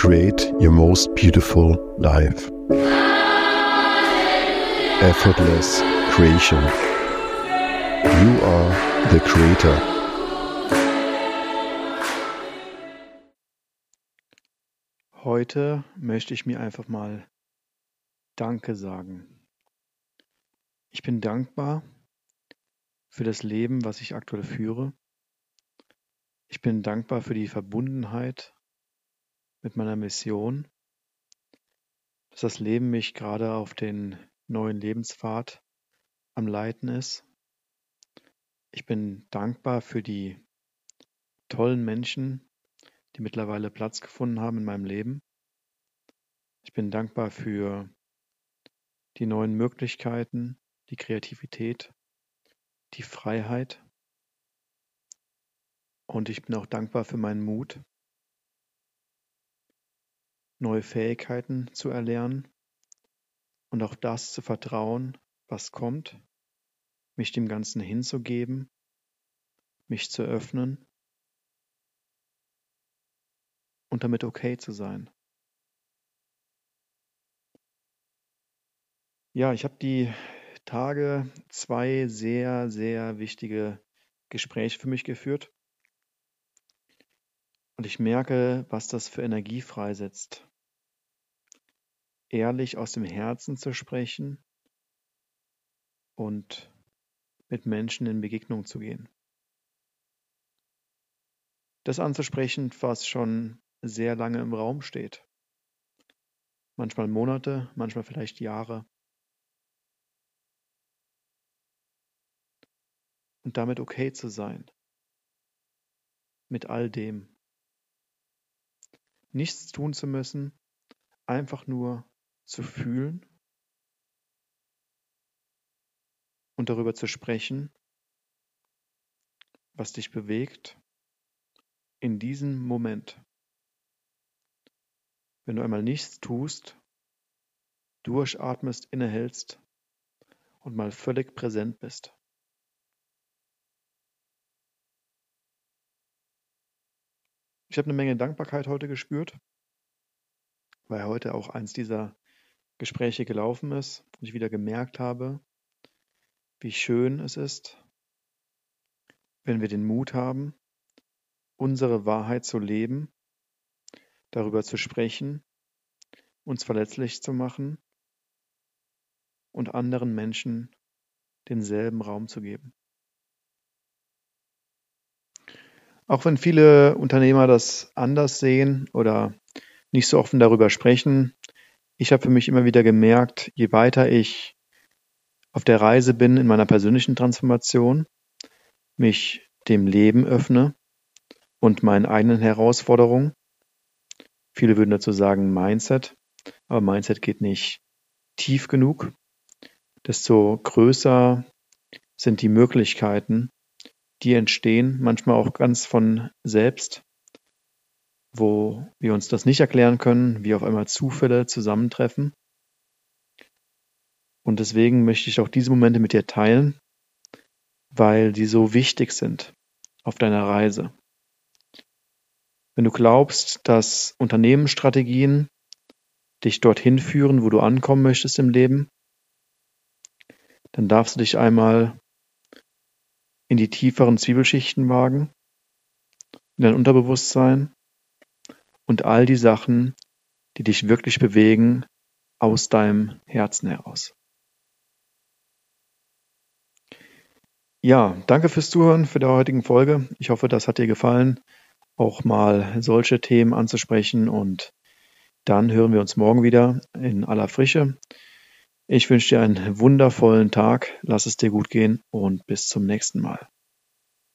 create your most beautiful life. Effortless creation. You are the creator. Heute möchte ich mir einfach mal Danke sagen. Ich bin dankbar für das Leben, was ich aktuell führe. Ich bin dankbar für die Verbundenheit mit meiner Mission, dass das Leben mich gerade auf den neuen Lebenspfad am Leiten ist. Ich bin dankbar für die tollen Menschen, die mittlerweile Platz gefunden haben in meinem Leben. Ich bin dankbar für die neuen Möglichkeiten, die Kreativität, die Freiheit. Und ich bin auch dankbar für meinen Mut, neue Fähigkeiten zu erlernen und auch das zu vertrauen, was kommt, mich dem Ganzen hinzugeben, mich zu öffnen und damit okay zu sein. Ja, ich habe die Tage zwei sehr, sehr wichtige Gespräche für mich geführt. Und ich merke, was das für Energie freisetzt. Ehrlich aus dem Herzen zu sprechen und mit Menschen in Begegnung zu gehen. Das anzusprechen, was schon sehr lange im Raum steht. Manchmal Monate, manchmal vielleicht Jahre. Und damit okay zu sein. Mit all dem. Nichts tun zu müssen, einfach nur zu fühlen und darüber zu sprechen, was dich bewegt in diesem Moment. Wenn du einmal nichts tust, durchatmest, innehältst und mal völlig präsent bist. Ich habe eine Menge Dankbarkeit heute gespürt, weil heute auch eins dieser Gespräche gelaufen ist und ich wieder gemerkt habe, wie schön es ist, wenn wir den Mut haben, unsere Wahrheit zu leben, darüber zu sprechen, uns verletzlich zu machen und anderen Menschen denselben Raum zu geben. Auch wenn viele Unternehmer das anders sehen oder nicht so offen darüber sprechen, ich habe für mich immer wieder gemerkt, je weiter ich auf der Reise bin in meiner persönlichen Transformation, mich dem Leben öffne und meinen eigenen Herausforderungen. Viele würden dazu sagen Mindset, aber Mindset geht nicht tief genug. Desto größer sind die Möglichkeiten, die entstehen, manchmal auch ganz von selbst, wo wir uns das nicht erklären können, wie auf einmal Zufälle zusammentreffen. Und deswegen möchte ich auch diese Momente mit dir teilen, weil die so wichtig sind auf deiner Reise. Wenn du glaubst, dass Unternehmensstrategien dich dorthin führen, wo du ankommen möchtest im Leben, dann darfst du dich einmal in die tieferen Zwiebelschichten wagen, in dein Unterbewusstsein und all die Sachen, die dich wirklich bewegen, aus deinem Herzen heraus. Ja, danke fürs Zuhören für die heutigen Folge. Ich hoffe, das hat dir gefallen, auch mal solche Themen anzusprechen und dann hören wir uns morgen wieder in aller Frische. Ich wünsche dir einen wundervollen Tag, lass es dir gut gehen und bis zum nächsten Mal.